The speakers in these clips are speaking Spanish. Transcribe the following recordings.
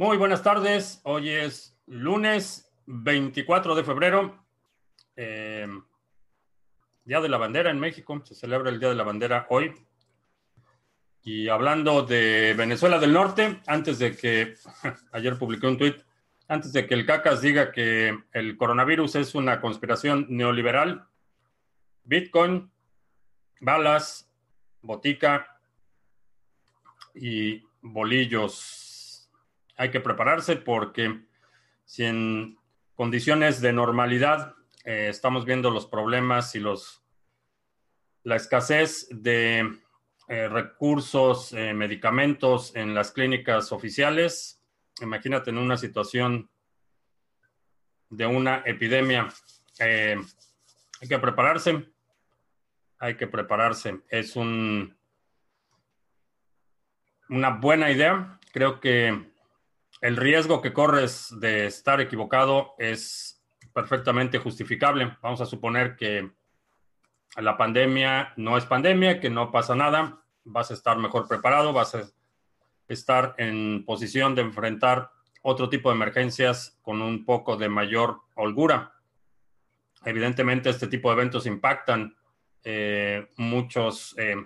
Muy buenas tardes. Hoy es lunes 24 de febrero, eh, Día de la Bandera en México. Se celebra el Día de la Bandera hoy. Y hablando de Venezuela del Norte, antes de que, ayer publiqué un tuit, antes de que el CACAS diga que el coronavirus es una conspiración neoliberal, Bitcoin, balas, botica y bolillos. Hay que prepararse porque si en condiciones de normalidad eh, estamos viendo los problemas y los la escasez de eh, recursos, eh, medicamentos en las clínicas oficiales, imagínate en una situación de una epidemia. Hay que prepararse. Hay que prepararse. Es un, una buena idea. Creo que el riesgo que corres de estar equivocado es perfectamente justificable. Vamos a suponer que la pandemia no es pandemia, que no pasa nada. Vas a estar mejor preparado, vas a estar en posición de enfrentar otro tipo de emergencias con un poco de mayor holgura. Evidentemente, este tipo de eventos impactan eh, muchos eh,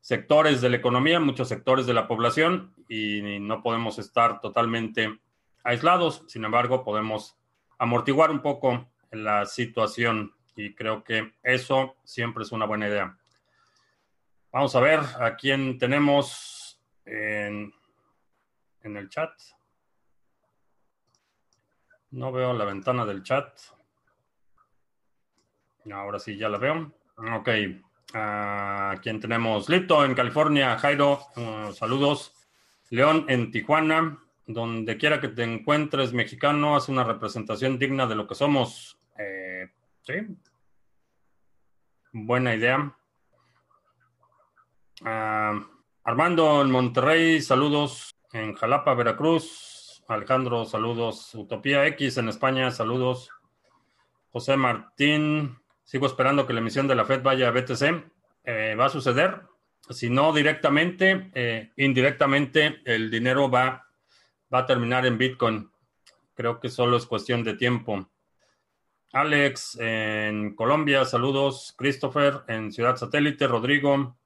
sectores de la economía, muchos sectores de la población y no podemos estar totalmente aislados. Sin embargo, podemos amortiguar un poco la situación y creo que eso siempre es una buena idea. Vamos a ver a quién tenemos en, el chat. No veo la ventana del chat. Ahora sí, ya la veo. Ok. ¿A quién tenemos? Lito en California. Jairo, uh, saludos. León en Tijuana. Donde quiera que te encuentres, mexicano, hace una representación digna de lo que somos. Eh, sí. Buena idea. Ah, Armando en Monterrey, saludos. En Jalapa, Veracruz. Alejandro, saludos. Utopía X en España, saludos. José Martín, sigo esperando que la emisión de la Fed vaya a BTC. Eh, va a suceder. Si no directamente, eh, indirectamente, el dinero va, va a terminar en Bitcoin. Creo que solo es cuestión de tiempo. Alex en Colombia, saludos. Christopher en Ciudad Satélite, Rodrigo.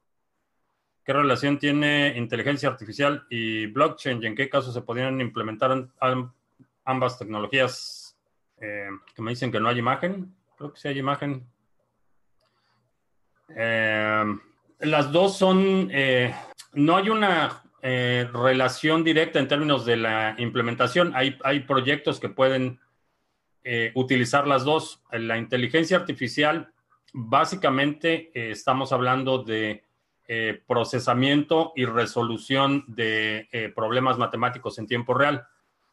¿Qué relación tiene inteligencia artificial y blockchain y en qué caso se podrían implementar ambas tecnologías? Eh, que me dicen que no hay imagen. Creo que sí hay imagen. Eh, las dos son, eh, no hay una relación directa en términos de la implementación. Hay, hay proyectos que pueden utilizar las dos. La inteligencia artificial, básicamente estamos hablando de eh, procesamiento y resolución de eh, problemas matemáticos en tiempo real.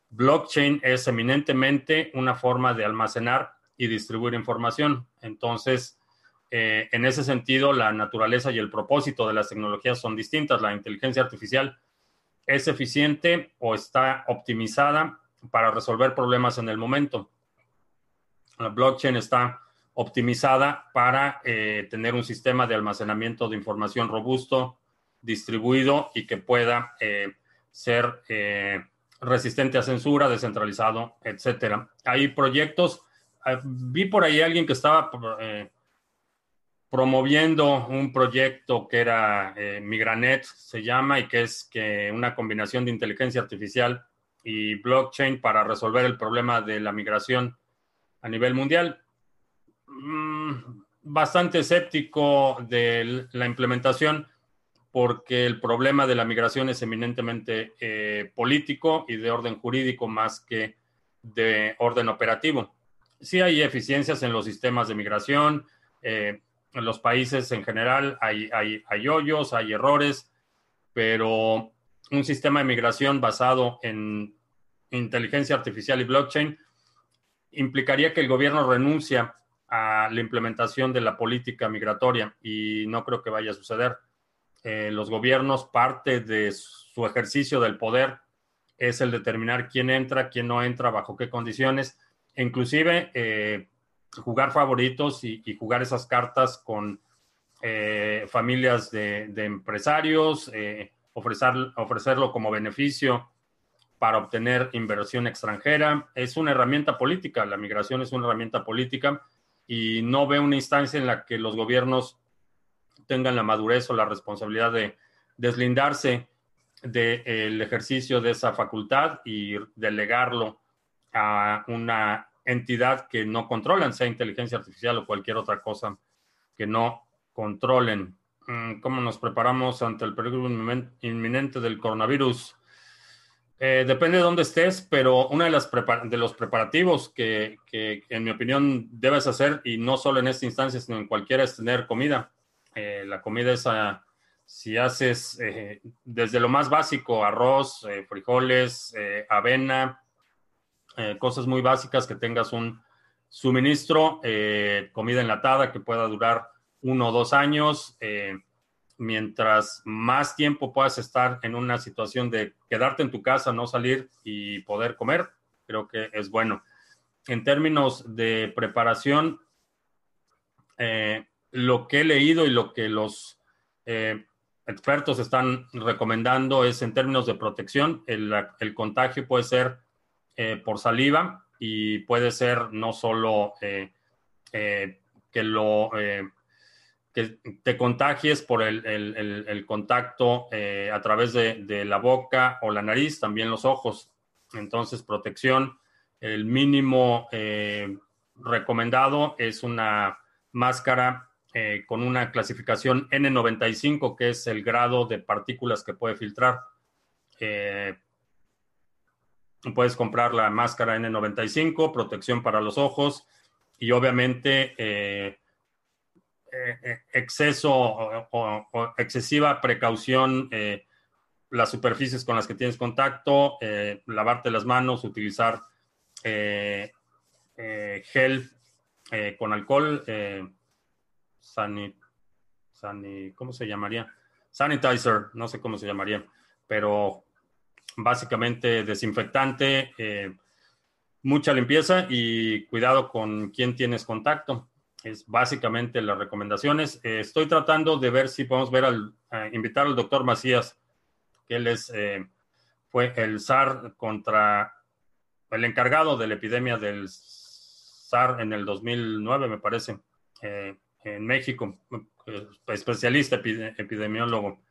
Blockchain es eminentemente una forma de almacenar y distribuir información. Entonces, eh, en ese sentido, la naturaleza y el propósito de las tecnologías son distintas. La inteligencia artificial es eficiente o está optimizada para resolver problemas en el momento. La blockchain está optimizada para eh, tener un sistema de almacenamiento de información robusto, distribuido y que pueda eh, ser resistente a censura, descentralizado, etcétera. Hay proyectos, vi por ahí alguien que estaba promoviendo un proyecto que era Migranet, se llama, y que es que una combinación de inteligencia artificial y blockchain para resolver el problema de la migración a nivel mundial Mm, bastante escéptico de la implementación porque el problema de la migración es eminentemente eh, político y de orden jurídico más que de orden operativo. Sí hay eficiencias en los sistemas de migración, eh, en los países en general hay, hay, hay hoyos, hay errores, pero un sistema de migración basado en inteligencia artificial y blockchain implicaría que el gobierno renuncia a la implementación de la política migratoria y no creo que vaya a suceder. Eh, los gobiernos, parte de su ejercicio del poder es el determinar quién entra, quién no entra, bajo qué condiciones, inclusive eh, jugar favoritos y, jugar esas cartas con eh, familias de, empresarios, ofrecer, ofrecerlo como beneficio para obtener inversión extranjera. Es una herramienta política, la migración es una herramienta política y no ve una instancia en la que los gobiernos tengan la madurez o la responsabilidad de deslindarse del ejercicio de esa facultad y delegarlo a una entidad que no controlan, sea inteligencia artificial o cualquier otra cosa que no controlen. Mm, ¿Cómo nos preparamos ante el peligro inminente del coronavirus? Eh, depende de dónde estés, pero uno de, de los preparativos que, que, en mi opinión, debes hacer, y no solo en esta instancia, sino en cualquiera, es tener comida. Eh, la comida es, a, si haces eh, desde lo más básico, arroz, frijoles, avena, cosas muy básicas, que tengas un suministro, comida enlatada que pueda durar uno o dos años mientras más tiempo puedas estar en una situación de quedarte en tu casa, no salir y poder comer, creo que es bueno. En términos de preparación, eh, lo que he leído y lo que los eh, expertos están recomendando es en términos de protección, el, contagio puede ser eh, por saliva y puede ser no solo que lo que te contagies por el, contacto eh, a través de, la boca o la nariz, también los ojos. Entonces, protección, el mínimo eh, recomendado es una máscara eh, con una clasificación N95, que es el grado de partículas que puede filtrar. Puedes comprar la máscara N95, protección para los ojos y obviamente eh, eh, exceso o, excesiva precaución, eh, las superficies con las que tienes contacto, lavarte las manos, utilizar gel con alcohol, ¿cómo se llamaría? Sanitizer, no sé cómo se llamaría, pero básicamente desinfectante, mucha limpieza y cuidado con quién tienes contacto es básicamente las recomendaciones. Eh, estoy tratando de ver si podemos ver al, invitar al doctor Macías, que él es, eh, fue el SAR contra el encargado de la epidemia del SAR en el 2009, me parece, eh, en México, especialista epidemiólogo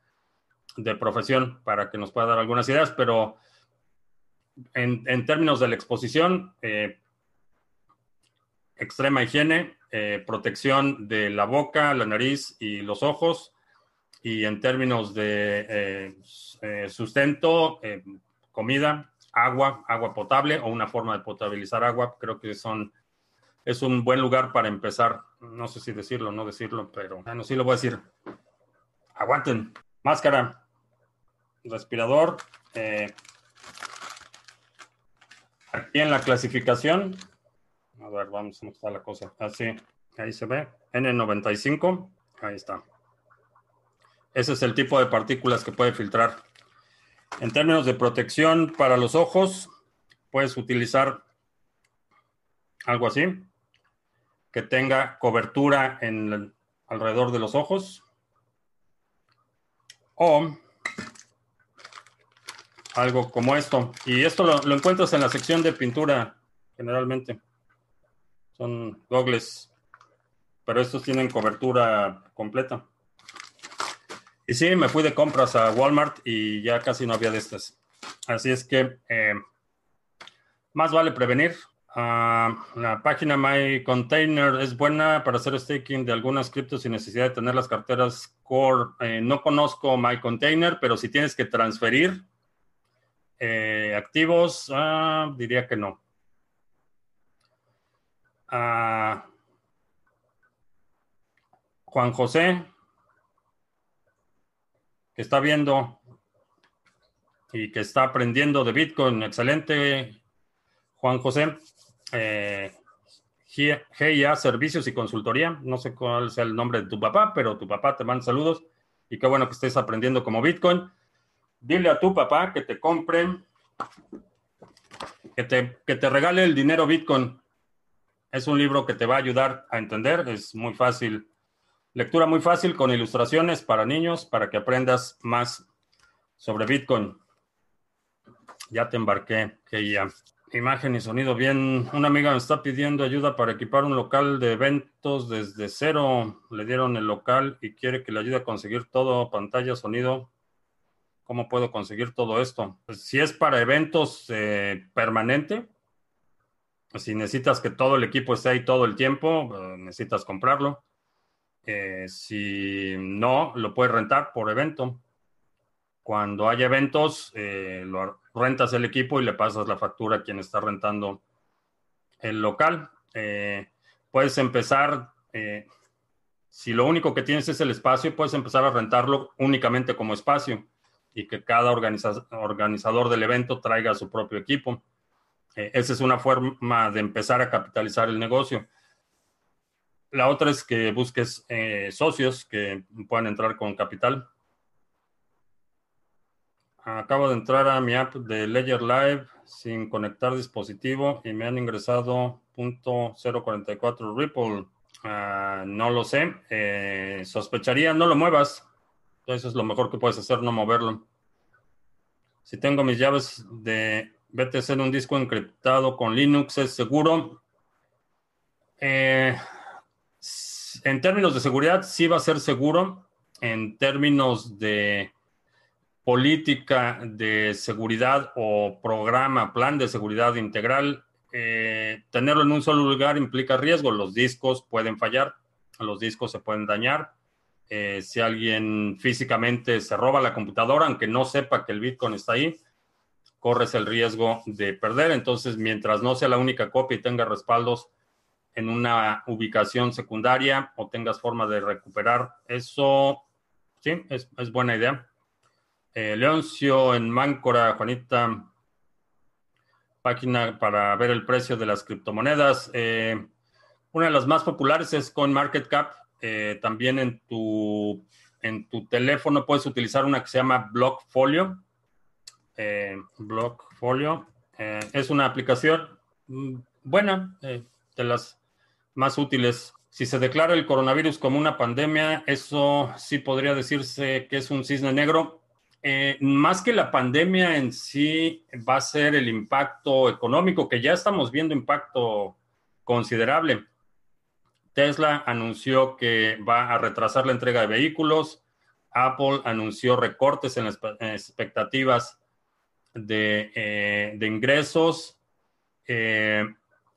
de profesión, para que nos pueda dar algunas ideas, pero en, en términos de la exposición, extrema higiene, eh, protección de la boca, la nariz y los ojos. Y en términos de eh, eh, sustento, comida, agua, agua potable o una forma de potabilizar agua, creo que son, es un buen lugar para empezar. No sé si decirlo o no decirlo, pero bueno, sí lo voy a decir. Aguanten. Máscara, respirador. aquí en la clasificación a ver, vamos, ¿cómo está la cosa? Así, ah, ahí se ve. N95, ahí está. Ese es el tipo de partículas que puede filtrar. En términos de protección para los ojos, puedes utilizar algo así, que tenga cobertura en alrededor de los ojos. O algo como esto. Y esto lo encuentras en la sección de pintura, generalmente. Son gogles, pero estos tienen cobertura completa. Y sí, me fui de compras a Walmart y ya casi no había de estas. Así es que eh, más vale prevenir. Ah, la página My Container es buena para hacer staking de algunas criptos sin necesidad de tener las carteras core. Eh, no conozco My Container, pero si tienes que transferir eh, activos, ah, diría que no. Juan José, que está viendo y que está aprendiendo de Bitcoin. Excelente, Juan José. Eh, GIA Servicios y Consultoría. No sé cuál sea el nombre de tu papá, pero tu papá te manda saludos. Y qué bueno que estés aprendiendo como Bitcoin. Dile a tu papá que te compre, que te, que te regale el dinero Bitcoin. Es un libro que te va a ayudar a entender, es muy fácil, lectura muy fácil con ilustraciones para niños para que aprendas más sobre Bitcoin. Ya te embarqué, que ya. Imagen y sonido bien. Una amiga me está pidiendo ayuda para equipar un local de eventos desde cero. Le dieron el local y quiere que le ayude a conseguir todo, pantalla, sonido. ¿Cómo puedo conseguir todo esto? Pues, si es para eventos eh, permanente, si necesitas que todo el equipo esté ahí todo el tiempo, eh, necesitas comprarlo. Eh, si no, lo puedes rentar por evento. Cuando hay eventos, lo rentas el equipo y le pasas la factura a quien está rentando el local. Puedes empezar, si lo único que tienes es el espacio, puedes empezar a rentarlo únicamente como espacio y que cada organizador del evento traiga su propio equipo. esa es una forma de empezar a capitalizar el negocio. La otra es que busques eh, socios que puedan entrar con capital. Acabo de entrar a mi app de Ledger Live sin conectar dispositivo y me han ingresado .044 Ripple. Ah, no lo sé. Eh, sospecharía, no lo muevas. Eso es lo mejor que puedes hacer, no moverlo. Si tengo mis llaves de BTC en un disco encriptado con Linux, ¿es seguro? Eh, en términos de seguridad, sí va a ser seguro. En términos de política de seguridad o programa, plan de seguridad integral, eh, tenerlo en un solo lugar implica riesgo. Los discos pueden fallar, los discos se pueden dañar. Eh, si alguien físicamente se roba la computadora, aunque no sepa que el Bitcoin está ahí, corres el riesgo de perder. Entonces, mientras no sea la única copia y tenga respaldos en una ubicación secundaria o tengas forma de recuperar. Eso, sí, es, buena idea. Eh, Leoncio en Máncora, Juanita, página para ver el precio de las criptomonedas. Eh, una de las más populares es CoinMarketCap. Eh, también en tu, en tu teléfono puedes utilizar una que se llama Blockfolio. Eh, Blockfolio es una aplicación mm, buena, de las más útiles. Si se declara el coronavirus como una pandemia, eso sí podría decirse que es un cisne negro. Eh, más que la pandemia en sí, va a ser el impacto económico, que ya estamos viendo impacto considerable. Tesla anunció que va a retrasar la entrega de vehículos. Apple anunció recortes en las expectativas de, eh, ingresos. Eh,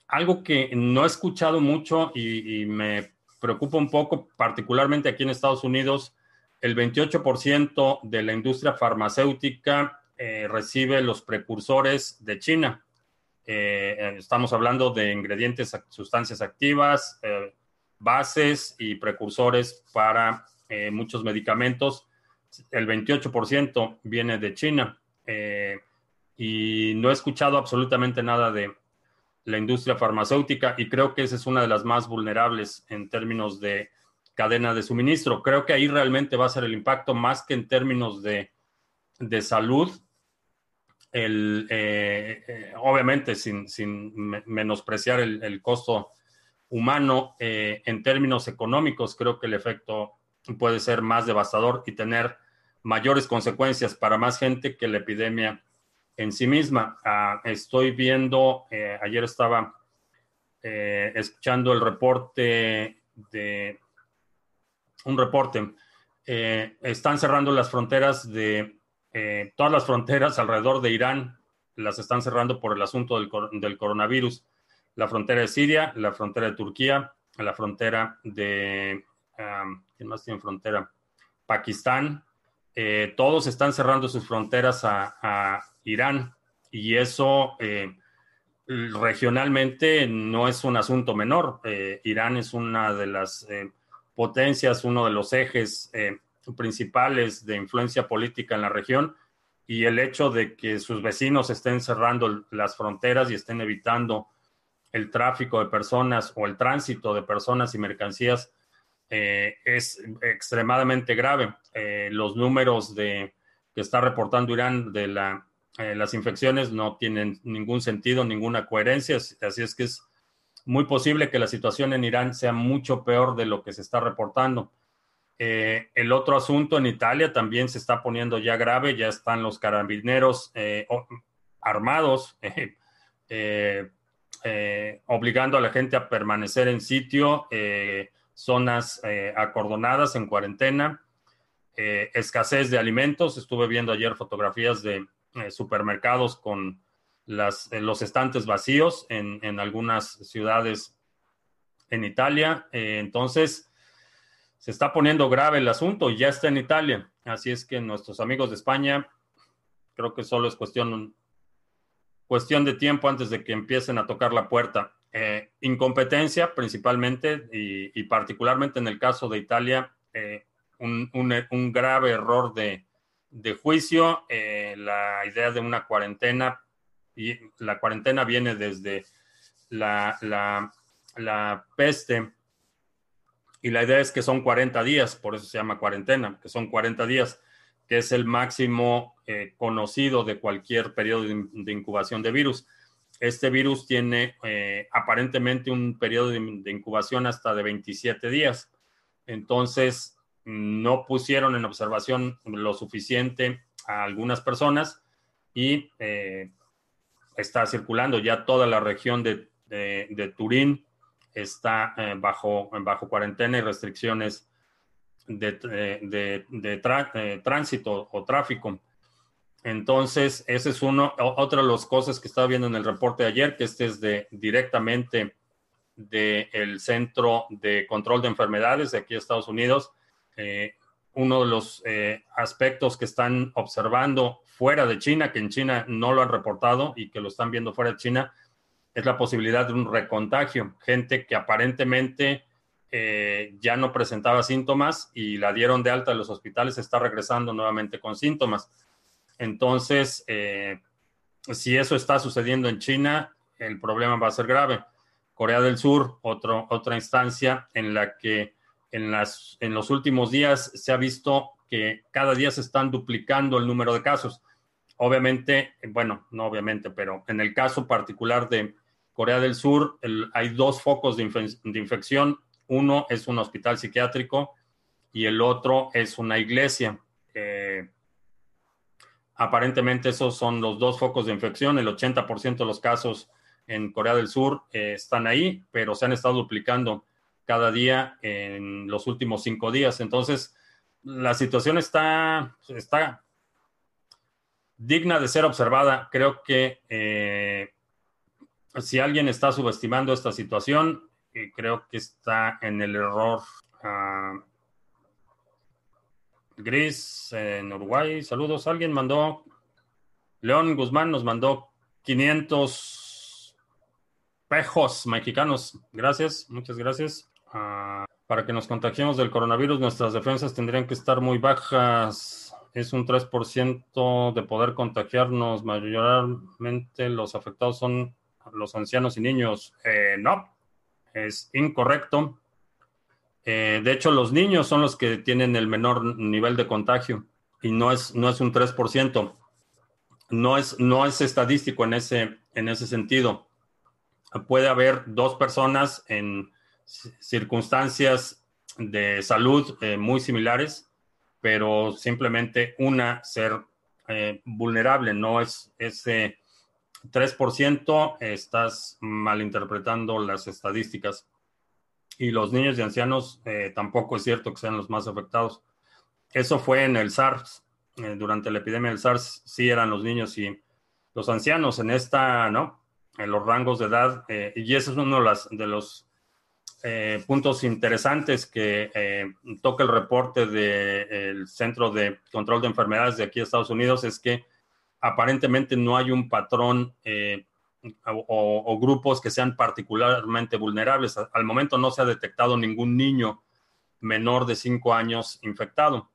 algo que no he escuchado mucho y, me preocupa un poco, particularmente aquí en Estados Unidos, el 28% de la industria farmacéutica eh, recibe los precursores de China. Estamos hablando de ingredientes, sustancias activas, bases y precursores para muchos medicamentos. El 28% viene de China. y no he escuchado absolutamente nada de, la industria farmacéutica y creo que esa es una de las más vulnerables en términos de cadena de suministro. Creo que ahí realmente va a ser el impacto más que en términos de, salud. El, eh, eh, obviamente sin, menospreciar el, costo humano, eh, en términos económicos, creo que el efecto puede ser más devastador y tener mayores consecuencias para más gente que la epidemia en sí misma. Ah, estoy viendo, eh, ayer estaba eh, escuchando el reporte de un reporte. Eh, están cerrando las fronteras de todas las fronteras alrededor de Irán, las están cerrando por el asunto del, coronavirus. La frontera de Siria, la frontera de Turquía, la frontera de, ¿quién más tiene frontera? Pakistán. todos están cerrando sus fronteras a Irán. Y eso eh, regionalmente no es un asunto menor. Eh, Irán es una de las eh, potencias, uno de los ejes principales de influencia política en la región. Y el hecho de que sus vecinos estén cerrando las fronteras y estén evitando el tráfico de personas o el tránsito de personas y mercancías es extremadamente grave. los números de, que está reportando Irán de la eh, las infecciones no tienen ningún sentido, ninguna coherencia, así es que es muy posible que la situación en Irán sea mucho peor de lo que se está reportando. Eh, el otro asunto en Italia también se está poniendo ya grave, ya están los carabineros eh, armados, obligando a la gente a permanecer en sitio, zonas acordonadas en cuarentena, escasez de alimentos. Estuve viendo ayer fotografías de supermercados con los estantes vacíos en, en algunas ciudades en Italia. entonces, se está poniendo grave el asunto, ya está en Italia. Así es que nuestros amigos de España, creo que solo es cuestión, cuestión de tiempo antes de que empiecen a tocar la puerta. Eh, incompetencia principalmente y, particularmente en el caso de Italia, eh, un, grave error de, juicio, eh, la idea de una cuarentena, y la cuarentena viene desde la, la, la peste y la idea es que son 40 días, por eso se llama cuarentena, que son 40 días, que es el máximo eh, conocido de cualquier periodo de, incubación de virus. Este virus tiene eh, aparentemente un periodo de, incubación hasta de 27 días. Entonces, no pusieron en observación lo suficiente a algunas personas y eh, está circulando ya toda la región de, Turín, está bajo, bajo cuarentena y restricciones de, eh, de, tránsito o tráfico. Entonces, ese es uno, otra de las cosas que estaba viendo en el reporte de ayer, que este es de directamente del Centro de Control de Enfermedades de aquí de Estados Unidos. Eh, uno de los aspectos que están observando fuera de China, que en China no lo han reportado y que lo están viendo fuera de China, es la posibilidad de un recontagio. Gente que aparentemente eh, ya no presentaba síntomas y la dieron de alta en los hospitales está regresando nuevamente con síntomas. Entonces, eh, si eso está sucediendo en China, el problema va a ser grave. Corea del Sur, otra instancia en la que en, las, en los últimos días se ha visto que cada día se están duplicando el número de casos. Obviamente, bueno, no obviamente, pero en el caso particular de Corea del Sur hay dos focos de, infección. Uno es un hospital psiquiátrico y el otro es una iglesia. aparentemente esos son los dos focos de infección. El 80% de los casos en Corea del Sur eh, están ahí, pero se han estado duplicando cada día en los últimos cinco días. Entonces, la situación está, está digna de ser observada. Creo que eh, si alguien está subestimando esta situación, creo que está en el error. Ah, Gris en Uruguay, saludos. Alguien mandó, León Guzmán nos mandó 500 pejos mexicanos. Gracias, muchas gracias. Ah, para que nos contagiemos del coronavirus, nuestras defensas tendrían que estar muy bajas. Es un 3% de poder contagiarnos. Mayormente los afectados son los ancianos y niños. Eh, no, es incorrecto. Eh, de hecho, los niños son los que tienen el menor nivel de contagio y no es, no es un 3%. No es, no es estadístico en ese, en ese sentido. Puede haber dos personas en circunstancias de salud eh, muy similares, pero simplemente una ser vulnerable, no es ese 3% estás malinterpretando las estadísticas. Y los niños y ancianos eh, tampoco es cierto que sean los más afectados. Eso fue en el SARS. Eh, durante la epidemia del SARS sí eran los niños y los ancianos en esta, ¿no? En los rangos de edad. Eh, y ese es uno de, de los puntos interesantes que toca el reporte del Centro de Control de Enfermedades de aquí de Estados Unidos, es que aparentemente no hay un patrón eh, o, grupos que sean particularmente vulnerables. Al momento no se ha detectado ningún niño menor de 5 años infectado,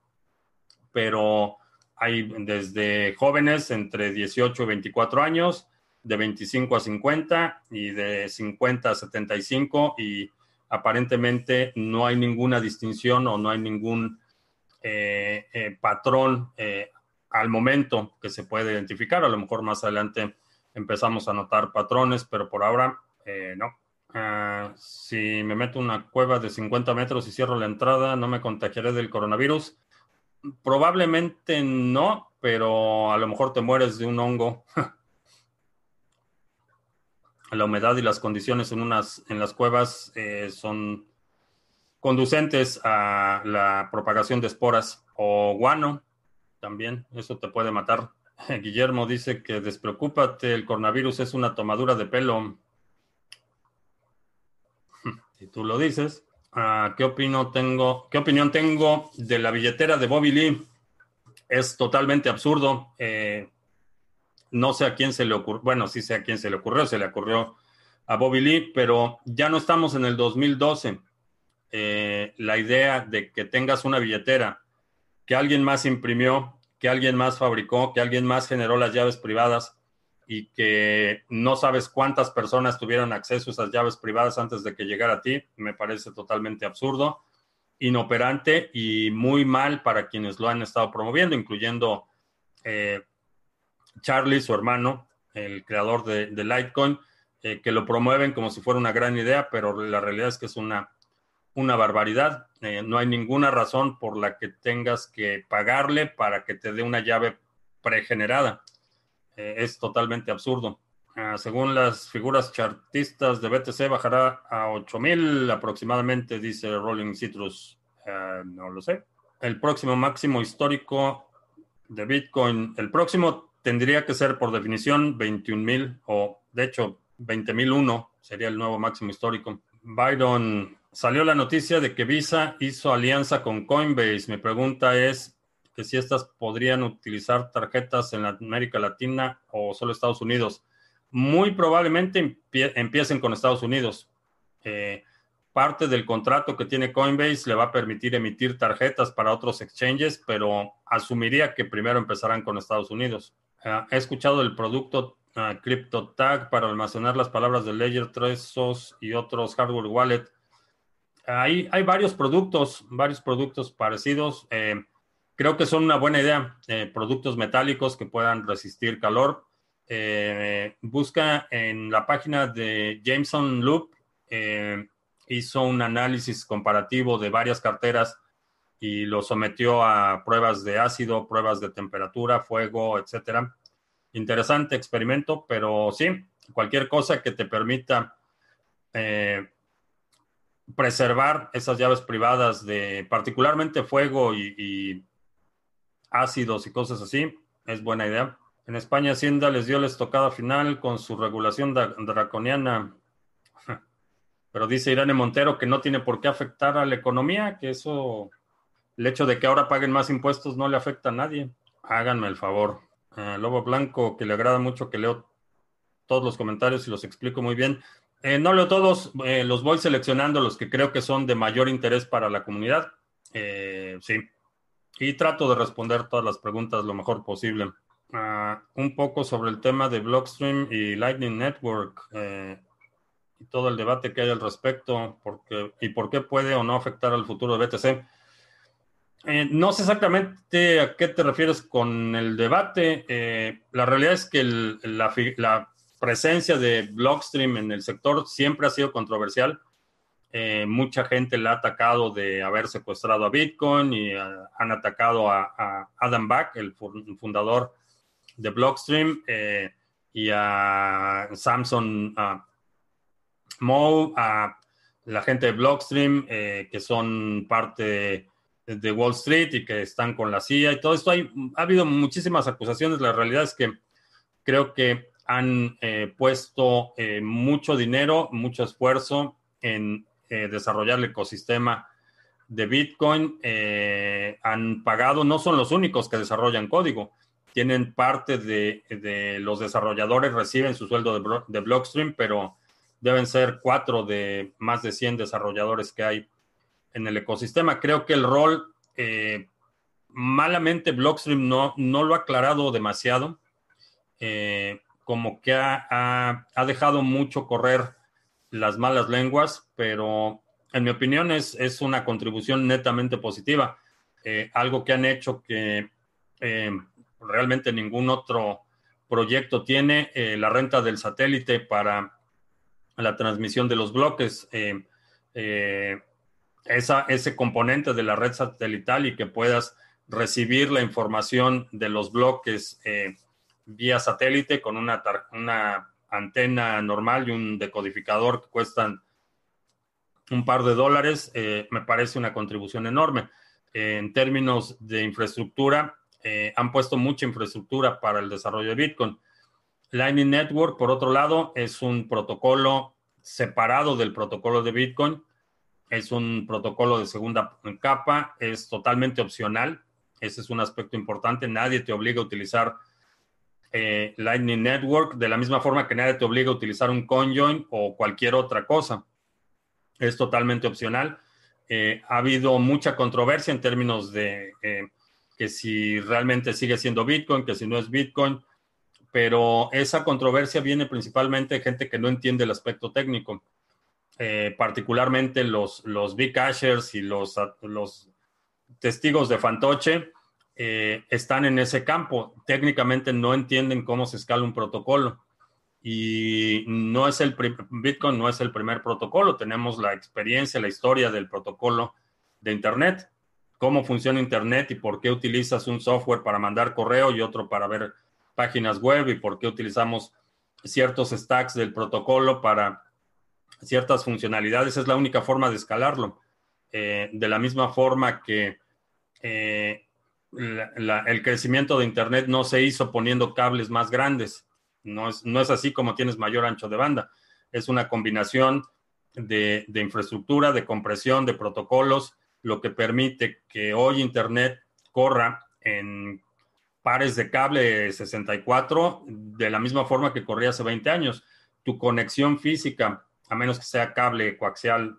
pero hay desde jóvenes entre 18 y 24 años, de 25 a 50 y de 50 a 75 y aparentemente no hay ninguna distinción o no hay ningún eh, eh, patrón al momento que se puede identificar. A lo mejor más adelante empezamos a notar patrones, pero por ahora eh, no. Ah, si me meto una cueva de 50 metros y cierro la entrada, ¿no me contagiaré del coronavirus? Probablemente no, pero a lo mejor te mueres de un hongo. la humedad y las condiciones en, unas, en las cuevas eh, son conducentes a la propagación de esporas o guano también, eso te puede matar. Guillermo dice que despreocúpate, el coronavirus es una tomadura de pelo. Si tú lo dices. Ah, ¿qué, opino tengo, ¿Qué opinión tengo de la billetera de Bobby Lee? Es totalmente absurdo. Eh, no sé a quién se le ocurrió, bueno, sí sé a quién se le ocurrió, se le ocurrió a Bobby Lee, pero ya no estamos en el 2012. Eh, la idea de que tengas una billetera que alguien más imprimió, que alguien más fabricó, que alguien más generó las llaves privadas y que no sabes cuántas personas tuvieron acceso a esas llaves privadas antes de que llegara a ti, me parece totalmente absurdo, inoperante y muy mal para quienes lo han estado promoviendo, incluyendo eh, Charlie, su hermano, el creador de, Litecoin, eh, que lo promueven como si fuera una gran idea, pero la realidad es que es una, una barbaridad. Eh, no hay ninguna razón por la que tengas que pagarle para que te dé una llave pregenerada. Eh, es totalmente absurdo. Ah, según las figuras chartistas de BTC, bajará a 8000 aproximadamente, dice Rolling Citrus. no lo sé. El próximo máximo histórico de Bitcoin, el próximo tendría que ser por definición 21.000 o de hecho 20.001 sería el nuevo máximo histórico. Byron, salió la noticia de que Visa hizo alianza con Coinbase. Mi pregunta es que si estas podrían utilizar tarjetas en América Latina o solo Estados Unidos. Muy probablemente empiecen con Estados Unidos. Eh, parte del contrato que tiene Coinbase le va a permitir emitir tarjetas para otros exchanges, pero asumiría que primero empezarán con Estados Unidos. Ah, he escuchado el producto uh, CryptoTag para almacenar las palabras de Ledger, Trezos y otros hardware wallet. Hay, varios productos, varios productos parecidos. Eh, creo que son una buena idea. Eh, productos metálicos que puedan resistir calor. Eh, busca en la página de Jameson Loop. hizo un análisis comparativo de varias carteras y lo sometió a pruebas de ácido, pruebas de temperatura, fuego, etcétera. Interesante experimento, pero sí, cualquier cosa que te permita preservar esas llaves privadas de particularmente fuego y, ácidos y cosas así, es buena idea. En España Hacienda les dio la estocada final con su regulación draconiana. Pero dice Irene Montero que no tiene por qué afectar a la economía, que eso el hecho de que ahora paguen más impuestos no le afecta a nadie. Háganme el favor. Lobo Blanco, que le agrada mucho que leo todos los comentarios y los explico muy bien. Eh, no leo todos, eh, los voy seleccionando los que creo que son de mayor interés para la comunidad. Eh, sí. Y trato de responder todas las preguntas lo mejor posible. Ah, un poco sobre el tema de Blockstream y Lightning Network y todo el debate que hay al respecto porque, y por qué puede o no afectar al futuro de BTC. Eh, no sé exactamente a qué te refieres con el debate. Eh, la realidad es que la, presencia de Blockstream en el sector siempre ha sido controversial. Eh, mucha gente la ha atacado de haber secuestrado a Bitcoin y han atacado a, Adam Back, el fundador de Blockstream, y a Samson Moe, a la gente de Blockstream, que son parte de Wall Street y que están con la CIA y todo esto. Hay, ha habido muchísimas acusaciones. La realidad es que creo que han eh, puesto eh, mucho dinero, mucho esfuerzo en eh, desarrollar el ecosistema de Bitcoin. han pagado, no son los únicos que desarrollan código. Tienen parte de, los desarrolladores, reciben su sueldo de, de Blockstream, pero deben ser cuatro de más de 100 desarrolladores que hay en el ecosistema. Creo que el rol, malamente Blockstream no, no lo ha aclarado demasiado. Como que ha, dejado mucho correr las malas lenguas, pero en mi opinión es, es una contribución netamente positiva. Eh, algo que han hecho que realmente ningún otro proyecto tiene, la renta del satélite para la transmisión de los bloques ese componente de la red satelital y que puedas recibir la información de los bloques eh, vía satélite con una, una antena normal y un decodificador que cuestan un par de dólares, eh, me parece una contribución enorme. en términos de infraestructura, eh, han puesto mucha infraestructura para el desarrollo de Bitcoin. Lightning Network, por otro lado, es un protocolo separado del protocolo de Bitcoin. Es un protocolo de segunda capa, es totalmente opcional. Ese es un aspecto importante. Nadie te obliga a utilizar eh, Lightning Network de la misma forma que nadie te obliga a utilizar un CoinJoin o cualquier otra cosa. Es totalmente opcional. Eh, ha habido mucha controversia en términos de eh, que si realmente sigue siendo Bitcoin, que si no es Bitcoin, pero esa controversia viene principalmente de gente que no entiende el aspecto técnico, particularmente los, los big cashers y los, los testigos de fantoche eh, están en ese campo. Técnicamente no entienden cómo se escala un protocolo. Y no es el Bitcoin no es el primer protocolo. Tenemos la experiencia, la historia del protocolo de Internet. Cómo funciona Internet y por qué utilizas un software para mandar correo y otro para ver páginas web y por qué utilizamos ciertos stacks del protocolo para ciertas funcionalidades. Es la única forma de escalarlo. Eh, de la misma forma que eh, el crecimiento de Internet no se hizo poniendo cables más grandes. No es, no es así como tienes mayor ancho de banda. Es una combinación de, infraestructura, de compresión, de protocolos, lo que permite que hoy Internet corra en pares de cable 64 de la misma forma que corría hace 20 años. Tu conexión física, a menos que sea cable coaxial,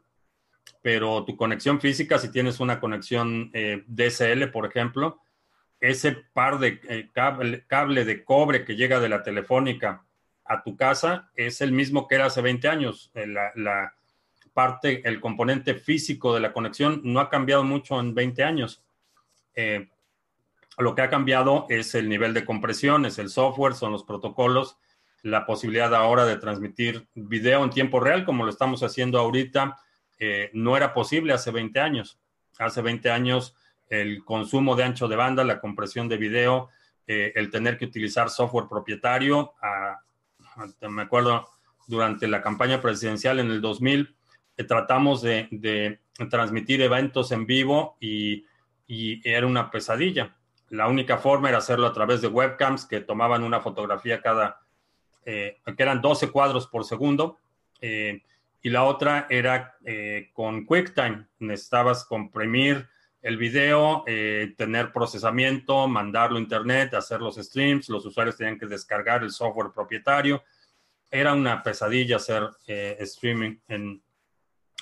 pero tu conexión física, si tienes una conexión eh, DSL, por ejemplo, ese par de eh, cable, de cobre que llega de la telefónica a tu casa es el mismo que era hace 20 años. Eh, la, parte, el componente físico de la conexión no ha cambiado mucho en 20 años. Eh, lo que ha cambiado es el nivel de compresión, es el software, son los protocolos, la posibilidad ahora de transmitir video en tiempo real, como lo estamos haciendo ahorita, no era posible hace 20 años. Hace 20 años el consumo de ancho de banda, la compresión de video, eh, el tener que utilizar software propietario. me acuerdo durante la campaña presidencial en el 2000, eh, tratamos de, transmitir eventos en vivo y, era una pesadilla. La única forma era hacerlo a través de webcams que tomaban una fotografía cada, eh, que eran 12 cuadros por segundo. Y la otra era con QuickTime. Necesitabas comprimir el video, eh, tener procesamiento, mandarlo a internet, hacer los streams, los usuarios tenían que descargar el software propietario. Era una pesadilla hacer eh, streaming en,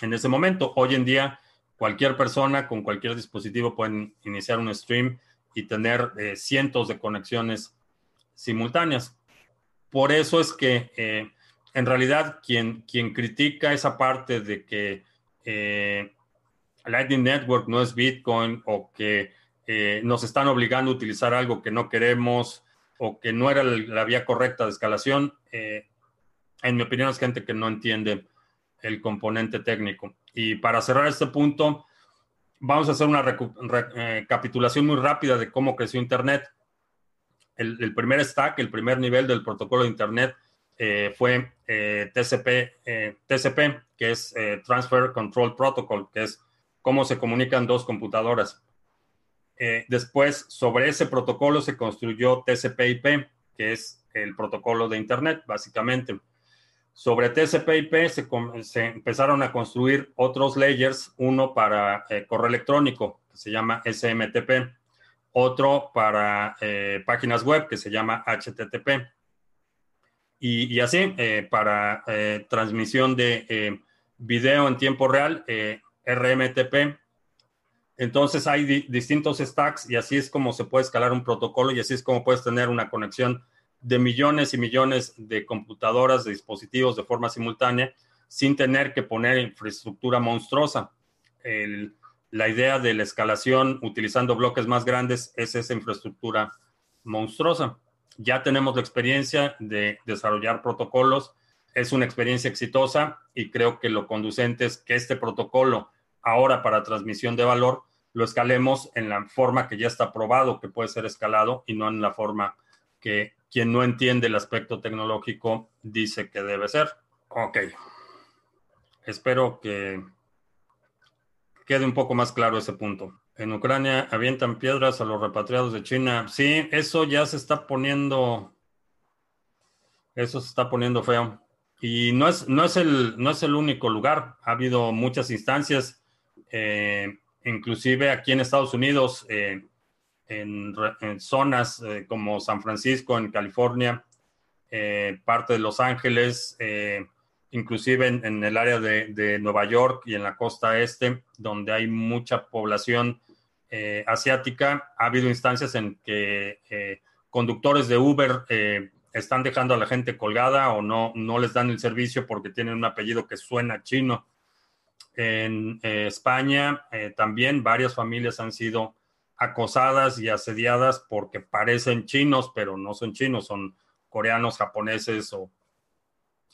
ese momento. Hoy en día, cualquier persona con cualquier dispositivo puede iniciar un stream y tener eh, cientos de conexiones simultáneas. Por eso es que en realidad quien, quien critica esa parte de que Lightning Network no es Bitcoin o que eh, nos están obligando a utilizar algo que no queremos o que no era la vía correcta de escalación, eh, en mi opinión es gente que no entiende el componente técnico. Y para cerrar este punto, vamos a hacer una recapitulación muy rápida de cómo creció Internet. El, primer stack, el primer nivel del protocolo de Internet eh, fue TCP, TCP, que es Transfer Control Protocol, que es cómo se comunican dos computadoras. Eh, después, sobre ese protocolo se construyó TCP/IP, que es el protocolo de Internet, básicamente. Sobre TCP/IP se, empezaron a construir otros layers, uno para eh, correo electrónico, que se llama SMTP, otro para eh, páginas web, que se llama HTTP. Y, así, para transmisión de video en tiempo real, RMTP. Entonces hay distintos stacks y así es como se puede escalar un protocolo y así es como puedes tener una conexión de millones y millones de computadoras, de dispositivos de forma simultánea sin tener que poner infraestructura monstruosa. la idea de la escalación utilizando bloques más grandes es esa infraestructura monstruosa. Ya tenemos la experiencia de desarrollar protocolos, es una experiencia exitosa y creo que lo conducente es que este protocolo ahora para transmisión de valor lo escalemos en la forma que ya está probado que puede ser escalado y no en la forma que quien no entiende el aspecto tecnológico dice que debe ser. Ok. Espero que quede un poco más claro ese punto. En Ucrania avientan piedras a los repatriados de China. Sí, eso ya se está poniendo. Eso se está poniendo feo. Y no es, no es, el, no es el único lugar. Ha habido muchas instancias, eh, inclusive aquí en Estados Unidos, eh, en, zonas eh, como San Francisco, en California, parte de Los Ángeles, inclusive en, el área de, Nueva York y en la costa este, donde hay mucha población asiática. Ha habido instancias en que conductores de Uber están dejando a la gente colgada o no, no les dan el servicio porque tienen un apellido que suena chino. En eh, España eh, también varias familias han sido acosadas y asediadas porque parecen chinos, pero no son chinos, son coreanos, japoneses o,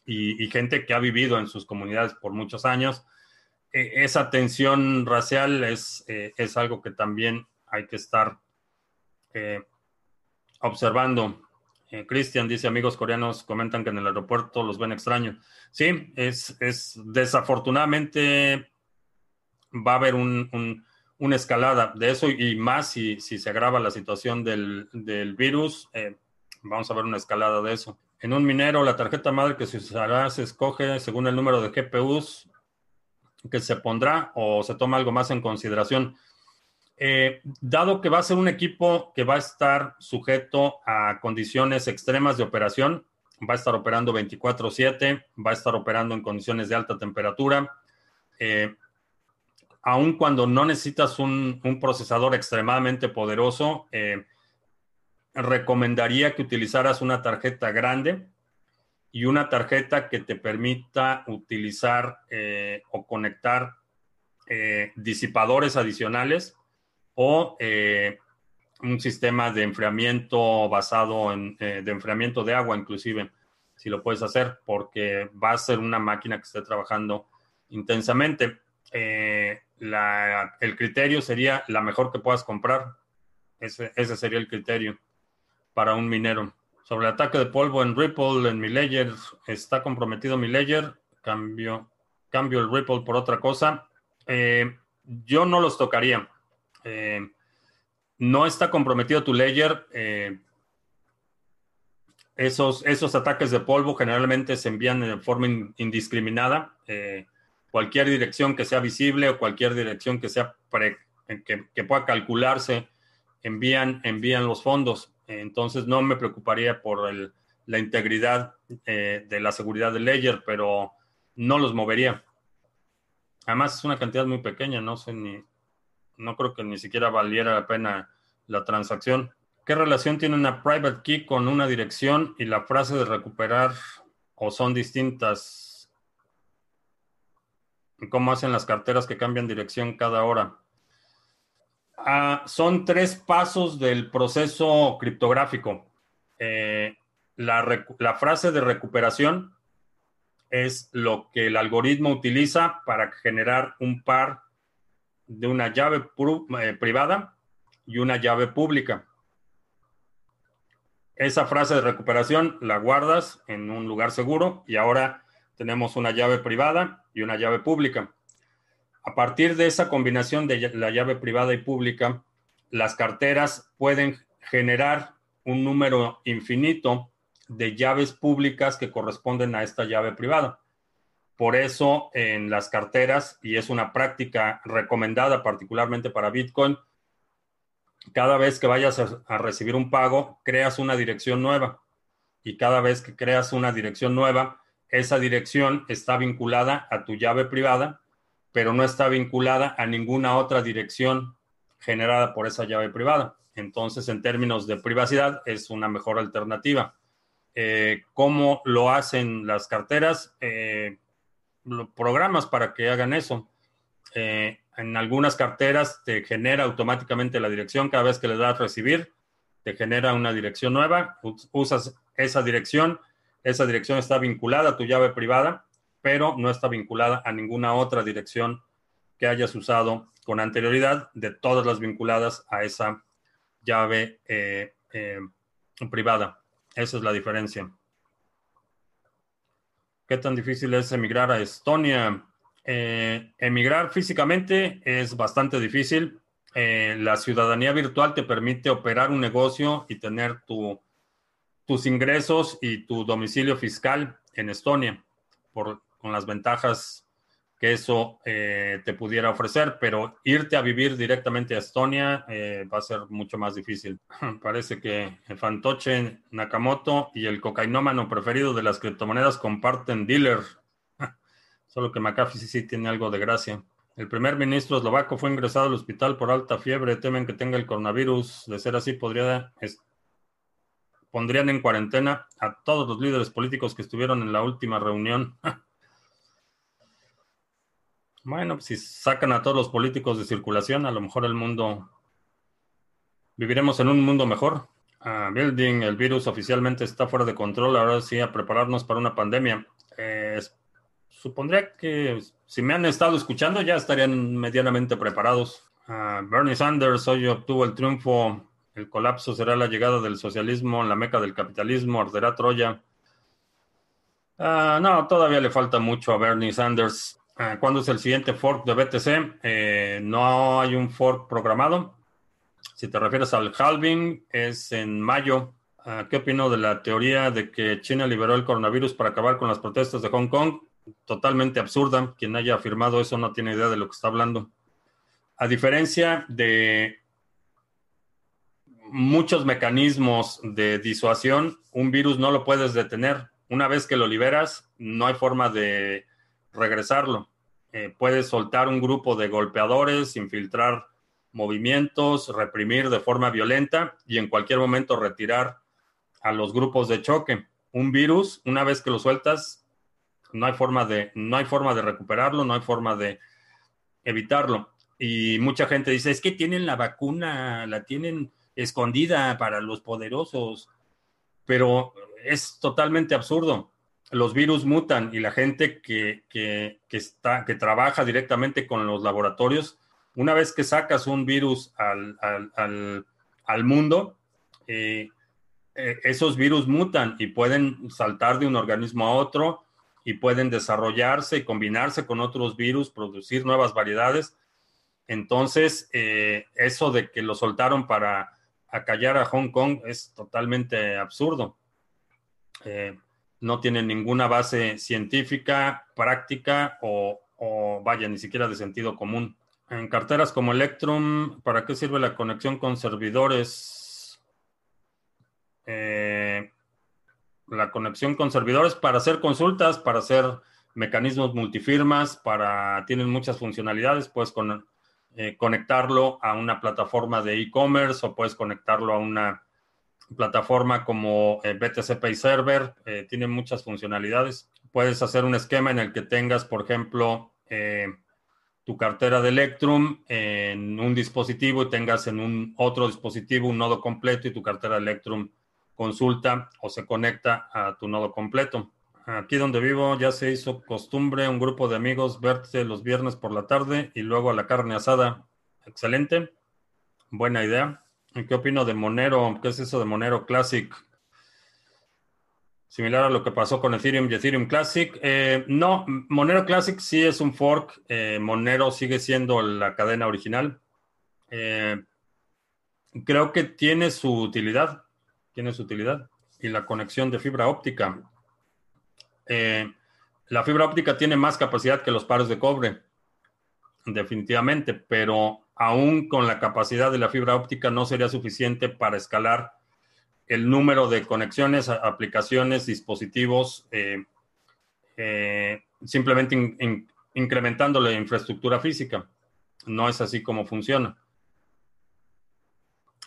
y, gente que ha vivido en sus comunidades por muchos años. E, esa tensión racial es, eh, es algo que también hay que estar observando. Eh, Cristian dice, amigos coreanos comentan que en el aeropuerto los ven extraños. Sí, es, es desafortunadamente va a haber una escalada de eso y más si, si se agrava la situación del, virus, eh, vamos a ver una escalada de eso. En un minero, la tarjeta madre que se usará se escoge según el número de GPUs que se pondrá o se toma algo más en consideración. Eh, dado que va a ser un equipo que va a estar sujeto a condiciones extremas de operación, va a estar operando 24/7, va a estar operando en condiciones de alta temperatura, eh, aun cuando no necesitas un, procesador extremadamente poderoso, eh, recomendaría que utilizaras una tarjeta grande y una tarjeta que te permita utilizar o conectar disipadores adicionales o eh, un sistema de enfriamiento basado en eh, de enfriamiento de agua, inclusive, si lo puedes hacer, porque va a ser una máquina que esté trabajando intensamente. Eh, el criterio sería la mejor que puedas comprar. Ese, ese, sería el criterio para un minero. Sobre el ataque de polvo en Ripple, en mi ledger, ¿está comprometido mi ledger? Cambio, cambio el Ripple por otra cosa. yo no los tocaría. Eh, no está comprometido tu ledger. Eh, esos, esos ataques de polvo generalmente se envían de forma indiscriminada. Eh, cualquier dirección que sea visible o cualquier dirección que sea que, pueda calcularse, envían, envían los fondos. Entonces no me preocuparía por la integridad de la seguridad del ledger, pero no los movería. Además es una cantidad muy pequeña, no sé ni, no creo que ni siquiera valiera la pena la transacción. ¿Qué relación tiene una private key con una dirección y la frase de recuperar o son distintas? ¿Cómo hacen las carteras que cambian dirección cada hora? Ah, son tres pasos del proceso criptográfico. Eh, la, frase de recuperación es lo que el algoritmo utiliza para generar un par de una llave eh, privada y una llave pública. Esa frase de recuperación la guardas en un lugar seguro y ahora tenemos una llave privada y una llave pública. A partir de esa combinación de la llave privada y pública, las carteras pueden generar un número infinito de llaves públicas que corresponden a esta llave privada. Por eso en las carteras, y es una práctica recomendada particularmente para Bitcoin, cada vez que vayas a, recibir un pago, creas una dirección nueva. Y cada vez que creas una dirección nueva, esa dirección está vinculada a tu llave privada, pero no está vinculada a ninguna otra dirección generada por esa llave privada. Entonces, en términos de privacidad, es una mejor alternativa. Eh, ¿Cómo lo hacen las carteras? Eh, programas para que hagan eso. Eh, en algunas carteras te genera automáticamente la dirección cada vez que le das recibir, te genera una dirección nueva, usas esa dirección, esa dirección está vinculada a tu llave privada, pero no está vinculada a ninguna otra dirección que hayas usado con anterioridad de todas las vinculadas a esa llave eh, eh, privada. Esa es la diferencia. ¿Qué tan difícil es emigrar a Estonia? Eh, emigrar físicamente es bastante difícil. La ciudadanía virtual te permite operar un negocio y tener tus ingresos y tu domicilio fiscal en Estonia, por, con las ventajas que eso eh, te pudiera ofrecer, pero irte a vivir directamente a Estonia eh, va a ser mucho más difícil. Parece que el fantoche Nakamoto y el cocainómano preferido de las criptomonedas comparten dealer. Solo que McAfee sí, sí tiene algo de gracia. El primer ministro eslovaco fue ingresado al hospital por alta fiebre. Temen que tenga el coronavirus. De ser así, podría pondrían en cuarentena a todos los líderes políticos que estuvieron en la última reunión. Bueno, pues si sacan a todos los políticos de circulación, a lo mejor el mundo. Viviremos en un mundo mejor. Ah, building, el virus oficialmente está fuera de control. Ahora sí, a prepararnos para una pandemia. Eh, supondría que si me han estado escuchando ya estarían medianamente preparados. Ah, Bernie Sanders hoy obtuvo el triunfo. El colapso será la llegada del socialismo, la meca del capitalismo, arderá Troya. Ah, no, todavía le falta mucho a Bernie Sanders. Ah, ¿Cuándo es el siguiente fork de BTC? Eh, no hay un fork programado. Si te refieres al halving, es en mayo. Ah, ¿Qué opino de la teoría de que China liberó el coronavirus para acabar con las protestas de Hong Kong? Totalmente absurda. Quien haya afirmado eso no tiene idea de lo que está hablando. A diferencia de muchos mecanismos de disuasión, un virus no lo puedes detener. Una vez que lo liberas, no hay forma de regresarlo. Eh, puedes soltar un grupo de golpeadores, infiltrar movimientos, reprimir de forma violenta y en cualquier momento retirar a los grupos de choque. Un virus, una vez que lo sueltas, no hay forma de, no hay forma de recuperarlo, no hay forma de evitarlo. Y mucha gente dice, es que tienen la vacuna, la tienen escondida para los poderosos, pero es totalmente absurdo los virus mutan y la gente que, está, que trabaja directamente con los laboratorios, una vez que sacas un virus al, mundo, eh, eh, esos virus mutan y pueden saltar de un organismo a otro y pueden desarrollarse y combinarse con otros virus, producir nuevas variedades. Entonces, eh, eso de que lo soltaron para acallar a Hong Kong es totalmente absurdo no tienen ninguna base científica, práctica o, vaya, ni siquiera de sentido común. En carteras como Electrum, ¿para qué sirve la conexión con servidores? Eh, la conexión con servidores para hacer consultas, para hacer mecanismos multifirmas, para tienen muchas funcionalidades, puedes eh, conectarlo a una plataforma de e-commerce o puedes conectarlo a una plataforma como eh, BTC Pay Server, eh, tiene muchas funcionalidades. Puedes hacer un esquema en el que tengas, por ejemplo, eh, tu cartera de Electrum en un dispositivo y tengas en un otro dispositivo un nodo completo y tu cartera de Electrum consulta o se conecta a tu nodo completo. Aquí donde vivo ya se hizo costumbre un grupo de amigos verte los viernes por la tarde y luego a la carne asada. Excelente. Buena idea. ¿Qué opino de Monero? ¿Qué es eso de Monero Classic? Similar a lo que pasó con Ethereum y Ethereum Classic. Eh, no, Monero Classic sí es un fork. Eh, Monero sigue siendo la cadena original. Eh, creo que tiene su utilidad. Tiene su utilidad. Y la conexión de fibra óptica. la fibra óptica tiene más capacidad que los pares de cobre. Definitivamente, pero aún con la capacidad de la fibra óptica no sería suficiente para escalar el número de conexiones, aplicaciones, dispositivos, eh, eh, simplemente incrementando la infraestructura física. No es así como funciona.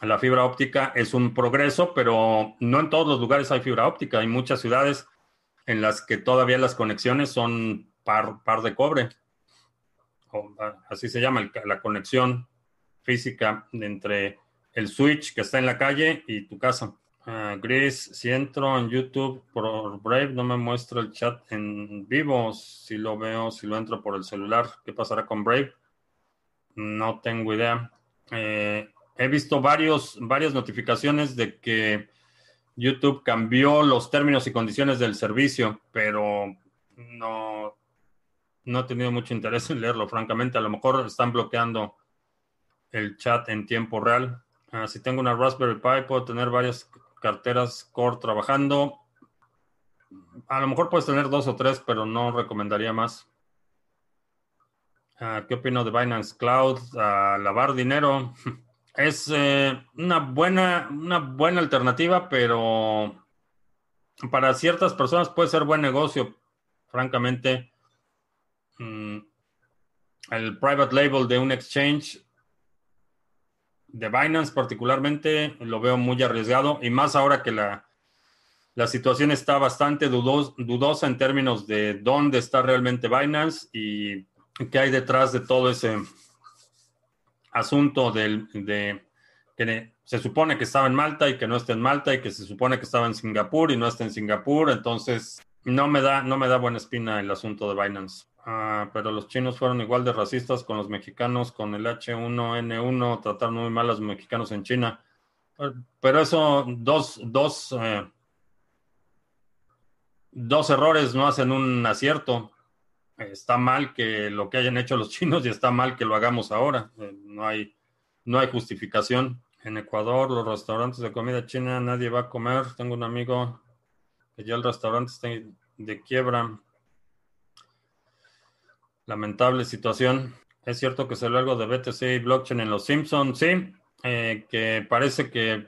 La fibra óptica es un progreso, pero no en todos los lugares hay fibra óptica. Hay muchas ciudades en las que todavía las conexiones son par de cobre así se llama, la conexión física entre el switch que está en la calle y tu casa. Uh, Gris, si entro en YouTube por Brave, no me muestra el chat en vivo. Si lo veo, si lo entro por el celular, ¿qué pasará con Brave? No tengo idea. Eh, he visto varios, varias notificaciones de que YouTube cambió los términos y condiciones del servicio, pero no, no he tenido mucho interés en leerlo, francamente. A lo mejor están bloqueando el chat en tiempo real. Ah, si tengo una Raspberry Pi, puedo tener varias carteras Core trabajando. A lo mejor puedes tener dos o tres, pero no recomendaría más. Ah, ¿Qué opino de Binance Cloud? Lavar dinero. Es eh, una, buena, una buena alternativa, pero para ciertas personas puede ser buen negocio. Francamente, mm, el private label de un exchange de Binance particularmente lo veo muy arriesgado y más ahora que la, la situación está bastante dudosa en términos de dónde está realmente Binance y qué hay detrás de todo ese asunto del, de que se supone que estaba en Malta y que no está en Malta y que se supone que estaba en Singapur y no está en Singapur. Entonces, no me da, no me da buena espina el asunto de Binance. Ah, pero los chinos fueron igual de racistas con los mexicanos, con el H1N1, trataron muy mal a los mexicanos en China. Pero eso, dos, dos, eh, dos errores no hacen un acierto. Está mal que lo que hayan hecho los chinos y está mal que lo hagamos ahora. Eh, no hay, no hay justificación. En Ecuador, los restaurantes de comida china, nadie va a comer. Tengo un amigo que ya el restaurante está de quiebra. Lamentable situación. Es cierto que ve algo de BTC y blockchain en Los Simpsons, sí, eh, que parece que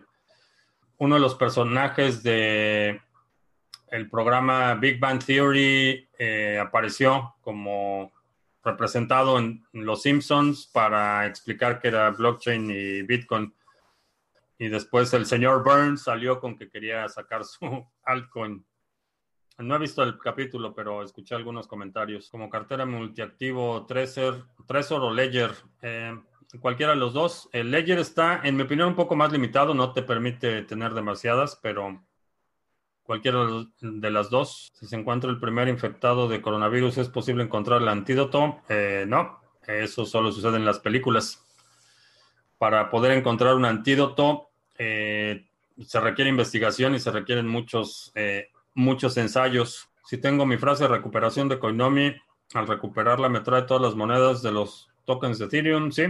uno de los personajes de el programa Big Bang Theory eh, apareció como representado en Los Simpsons para explicar que era blockchain y Bitcoin. Y después el señor Burns salió con que quería sacar su altcoin. No he visto el capítulo, pero escuché algunos comentarios. Como cartera multiactivo, Trezor, Trezor o Ledger. Eh, cualquiera de los dos. El Ledger está, en mi opinión, un poco más limitado. No te permite tener demasiadas, pero cualquiera de las dos. Si se encuentra el primer infectado de coronavirus, ¿es posible encontrar el antídoto? Eh, no, eso solo sucede en las películas. Para poder encontrar un antídoto, eh, se requiere investigación y se requieren muchos muchos ensayos. Si tengo mi frase de recuperación de Coinomi, al recuperarla me trae todas las monedas de los tokens de Ethereum, sí.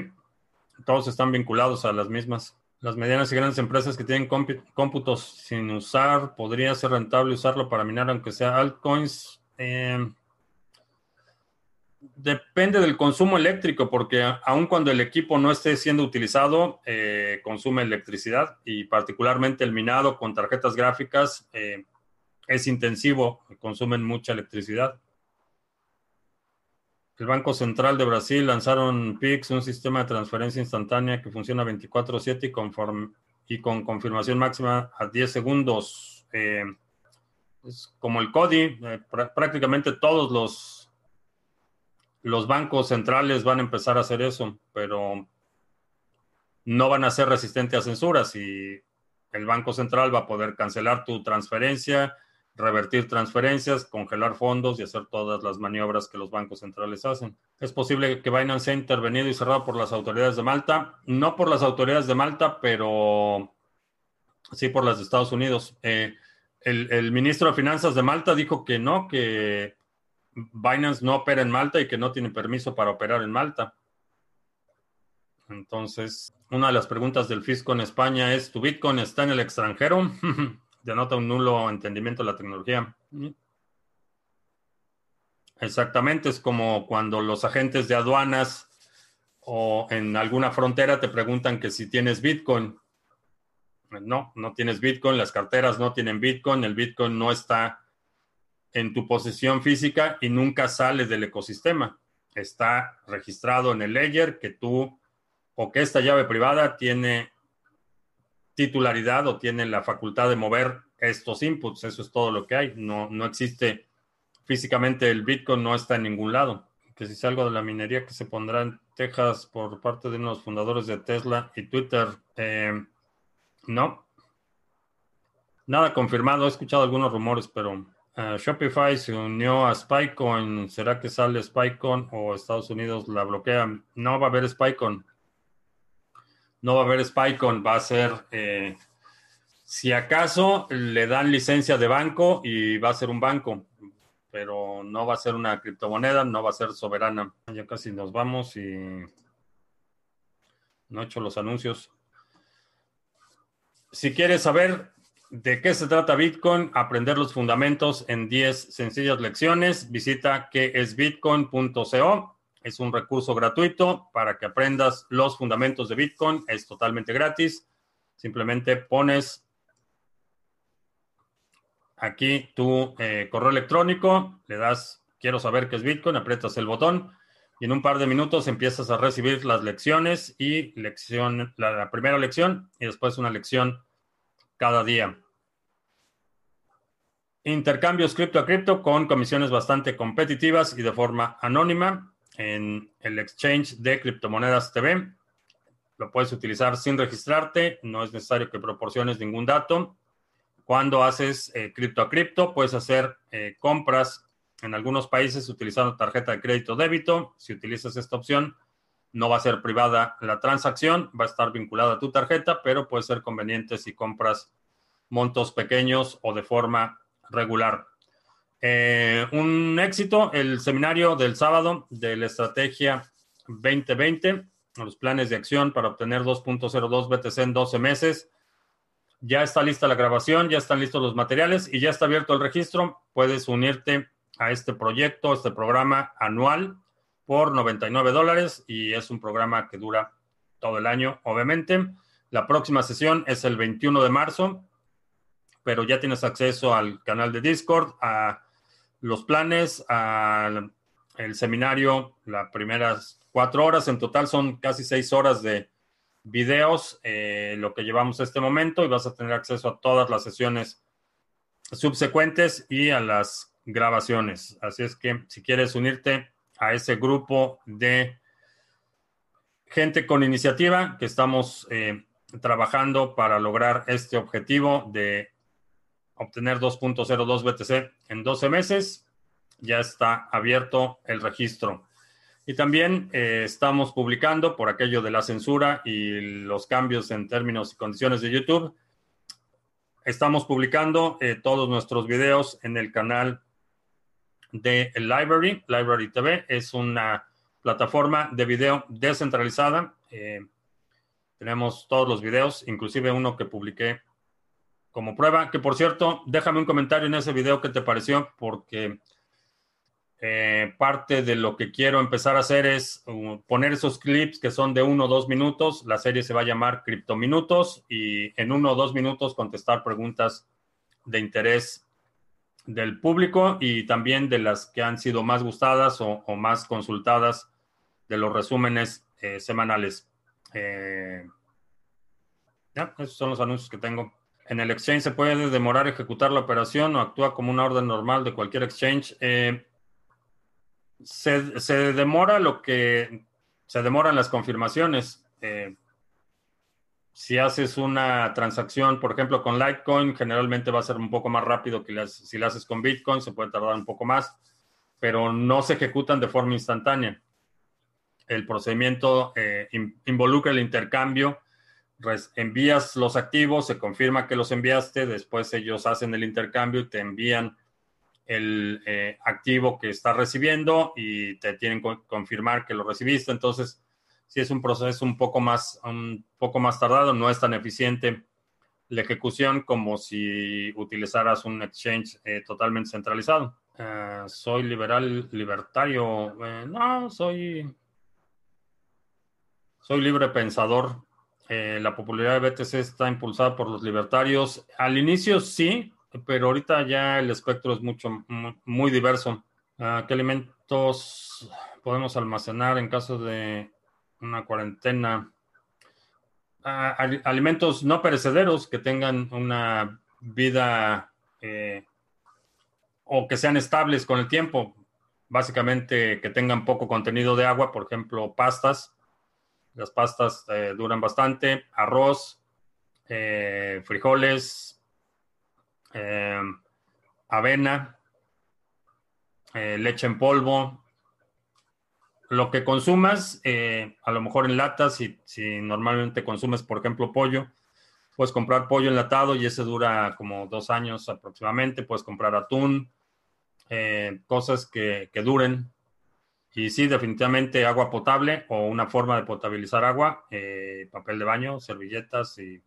Todos están vinculados a las mismas. Las medianas y grandes empresas que tienen cómputos sin usar, ¿podría ser rentable usarlo para minar aunque sea altcoins? Em, depende del consumo eléctrico, porque aun cuando el equipo no esté siendo utilizado, eh, consume electricidad y particularmente el minado con tarjetas gráficas eh, es intensivo, consumen mucha electricidad. El Banco Central de Brasil lanzaron PIX, un sistema de transferencia instantánea que funciona 24/7 y, y, con confirmación máxima a 10 segundos. Eh, es como el CODI, eh, prácticamente todos los, los bancos centrales van a empezar a hacer eso, pero no van a ser resistentes a censuras y el Banco Central va a poder cancelar tu transferencia, revertir transferencias, congelar fondos y hacer todas las maniobras que los bancos centrales hacen. Es posible que Binance sea intervenido y cerrado por las autoridades de Malta, no por las autoridades de Malta, pero sí por las de Estados Unidos. Eh, el, el, ministro de Finanzas de Malta dijo que no, que Binance no opera en Malta y que no tiene permiso para operar en Malta. Entonces, una de las preguntas del fisco en España es, ¿tu Bitcoin está en el extranjero? denota un nulo entendimiento de la tecnología. Exactamente, es como cuando los agentes de aduanas o en alguna frontera te preguntan que si tienes Bitcoin. No, no tienes Bitcoin, las carteras no tienen Bitcoin, el Bitcoin no está en tu posesión física y nunca sale del ecosistema. Está registrado en el ledger que tú o que esta llave privada tiene titularidad o tiene la facultad de mover estos inputs. Eso es todo lo que hay. No, no existe físicamente el Bitcoin, no está en ningún lado. Que si salgo de la minería que se pondrá en Texas por parte de uno de los fundadores de Tesla y Twitter, eh, no. Nada confirmado. He escuchado algunos rumores, pero uh, Shopify se unió a Spycoin. ¿Será que sale Spycoin o Estados Unidos la bloquea? No va a haber Spycoin no va a haber Spycon, va a ser eh, Si acaso le dan licencia de banco y va a ser un banco, pero no va a ser una criptomoneda, no va a ser soberana. Ya casi nos vamos y no he hecho los anuncios. Si quieres saber de qué se trata Bitcoin, aprender los fundamentos en 10 sencillas lecciones, visita quesbitcoin.co. Es un recurso gratuito para que aprendas los fundamentos de Bitcoin. Es totalmente gratis. Simplemente pones aquí tu eh, correo electrónico, le das quiero saber qué es Bitcoin, aprietas el botón y en un par de minutos empiezas a recibir las lecciones y lección, la, primera lección y después una lección cada día. Intercambios cripto a cripto con comisiones bastante competitivas y de forma anónima en el exchange de criptomonedas TV. Lo puedes utilizar sin registrarte, no es necesario que proporciones ningún dato. Cuando haces eh, cripto a cripto, puedes hacer eh, compras en algunos países utilizando tarjeta de crédito débito. Si utilizas esta opción, no va a ser privada la transacción, va a estar vinculada a tu tarjeta, pero puede ser conveniente si compras montos pequeños o de forma regular. Eh, un éxito, el seminario del sábado de la estrategia 2020, los planes de acción para obtener 2.02 BTC en 12 meses. Ya está lista la grabación, ya están listos los materiales y ya está abierto el registro. Puedes unirte a este proyecto, este programa anual por 99 dólares y es un programa que dura todo el año, obviamente. La próxima sesión es el 21 de marzo, pero ya tienes acceso al canal de Discord, a los planes, al seminario, las primeras cuatro horas. En total son casi seis horas de, videos, eh, lo que llevamos este momento, y vas a tener acceso a todas las sesiones subsecuentes y a las grabaciones. Así es que si quieres unirte a ese grupo de gente con iniciativa que estamos eh, trabajando para lograr este objetivo de obtener 2.02 BTC en 12 meses, ya está abierto el registro. Y también eh, estamos publicando por aquello de la censura y los cambios en términos y condiciones de YouTube. Estamos publicando eh, todos nuestros videos en el canal de Library. Library TV es una plataforma de video descentralizada. Eh, tenemos todos los videos, inclusive uno que publiqué como prueba, que por cierto, déjame un comentario en ese video que te pareció, porque eh, parte de lo que quiero empezar a hacer es uh, poner esos clips que son de uno o dos minutos. La serie se va a llamar Criptominutos y en uno o dos minutos contestar preguntas de interés del público y también de las que han sido más gustadas o, más consultadas de los resúmenes eh, semanales. Eh, ya, esos son los anuncios que tengo. En el exchange se puede demorar ejecutar la operación o actúa como una orden normal de cualquier exchange se, demora lo que se demoran las confirmaciones. Eh, si haces una transacción, por ejemplo, con Litecoin, generalmente va a ser un poco más rápido que si la haces con Bitcoin, se puede tardar un poco más, pero no se ejecutan de forma instantánea. El procedimiento eh, involucra el intercambio. Envías los activos, se confirma que los enviaste, después ellos hacen el intercambio y te envían el eh, activo que estás recibiendo y te tienen que confirmar que lo recibiste. Entonces, si es un proceso un poco más, un poco más tardado, no es tan eficiente la ejecución como si utilizaras un exchange eh, totalmente centralizado. Eh, soy liberal, libertario. no, soy, soy libre pensador. La popularidad de BTC está impulsada por los libertarios. Al inicio sí, pero ahorita ya el espectro es mucho, muy diverso. Ah, ¿Qué alimentos podemos almacenar en caso de una cuarentena? Ah, alimentos no perecederos que tengan una vida eh, o que sean estables con el tiempo. Básicamente que tengan poco contenido de agua, por ejemplo, pastas. Las pastas eh, duran bastante. Arroz, eh, frijoles, eh, avena, leche en polvo, lo que consumas, a lo mejor en latas, si, si, normalmente consumes, por ejemplo, pollo, Puedes comprar pollo enlatado y ese dura como dos años aproximadamente. Puedes comprar atún, cosas que, duren. Y sí, definitivamente agua potable o una forma de potabilizar agua, eh, papel de baño, servilletas y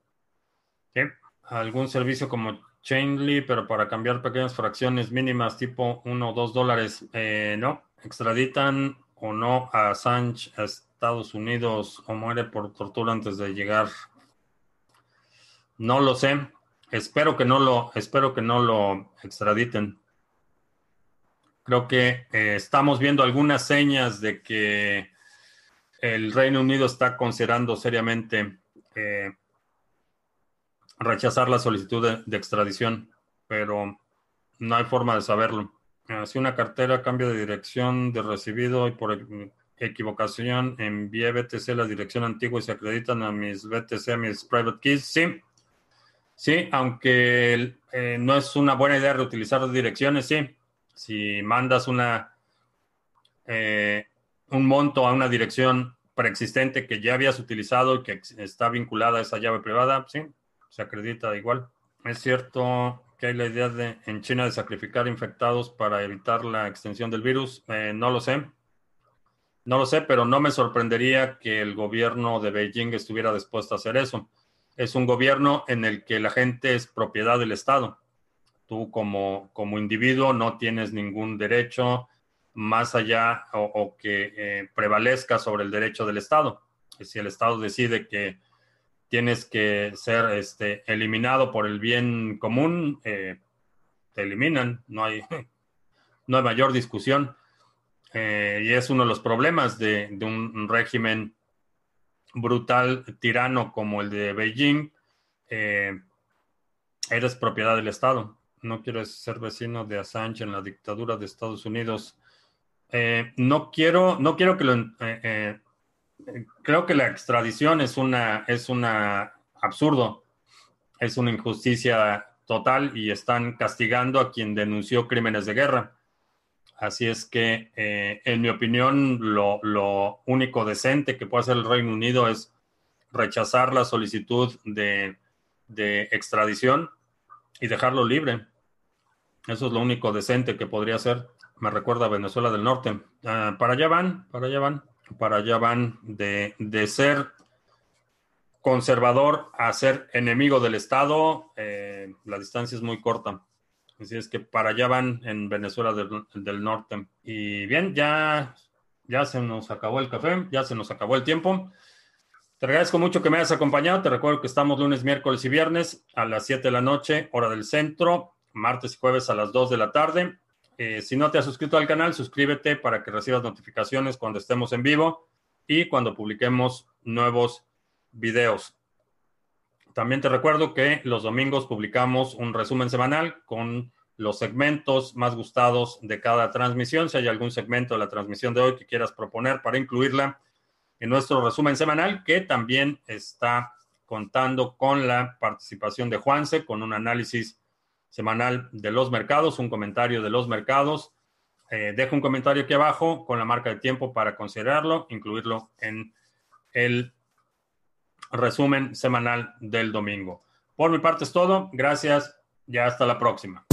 algún servicio como Chainly, pero para cambiar pequeñas fracciones mínimas tipo 1 o 2 dólares. Eh, no, extraditan o no a Assange a Estados Unidos o muere por tortura antes de llegar. No lo sé. Espero que no lo, espero que no lo extraditen. Creo que eh, estamos viendo algunas señas de que el Reino Unido está considerando seriamente eh, rechazar la solicitud de, extradición, pero no hay forma de saberlo. Eh, si una cartera cambia de dirección de recibido y por equivocación envié BTC la dirección antigua y se acreditan a mis BTC, a mis private keys, sí. Sí, aunque no es una buena idea reutilizar direcciones, sí. Si mandas una eh, un monto a una dirección preexistente que ya habías utilizado y que está vinculada a esa llave privada, sí, se acredita igual. Es cierto que hay la idea de, en China de sacrificar infectados para evitar la extensión del virus. Eh, no lo sé. No lo sé, pero no me sorprendería que el gobierno de Beijing estuviera dispuesto a hacer eso. Es un gobierno en el que la gente es propiedad del Estado. Tú como, como individuo no tienes ningún derecho más allá o, que eh, prevalezca sobre el derecho del Estado. Si el Estado decide que tienes que ser este, eliminado por el bien común, eh, te eliminan, no hay, no hay mayor discusión. Eh, y es uno de los problemas de, un régimen brutal, tirano como el de Beijing. Eres propiedad del Estado. No quieres ser vecino de Assange en la dictadura de Estados Unidos. no quiero, no quiero que lo creo que la extradición es una, es una absurdo, es una injusticia total y están castigando a quien denunció crímenes de guerra. Así es que, eh, en mi opinión, lo, único decente que puede hacer el Reino Unido es rechazar la solicitud de, extradición y dejarlo libre. Eso es lo único decente que podría hacer. Me recuerda a Venezuela del Norte. Ah, para allá van, para allá van para allá van de, ser conservador a ser enemigo del Estado, eh, la distancia es muy corta. Así es que para allá van en Venezuela del, Norte. Y bien, ya, ya se nos acabó el café, ya se nos acabó el tiempo. Te agradezco mucho que me hayas acompañado. Te recuerdo que estamos lunes, miércoles y viernes a las 7 de la noche, hora del centro, martes y jueves a las 2 de la tarde. Eh, si no te has suscrito al canal, suscríbete para que recibas notificaciones cuando estemos en vivo y cuando publiquemos nuevos videos. También te recuerdo que los domingos publicamos un resumen semanal con los segmentos más gustados de cada transmisión. Si hay algún segmento de la transmisión de hoy que quieras proponer para incluirla en nuestro resumen semanal, que también está contando con la participación de Juanse, con un análisis semanal de los mercados, un comentario de los mercados. Eh, dejo un comentario aquí abajo con la marca de tiempo para considerarlo, incluirlo en el resumen semanal del domingo. Por mi parte es todo. Gracias y hasta la próxima.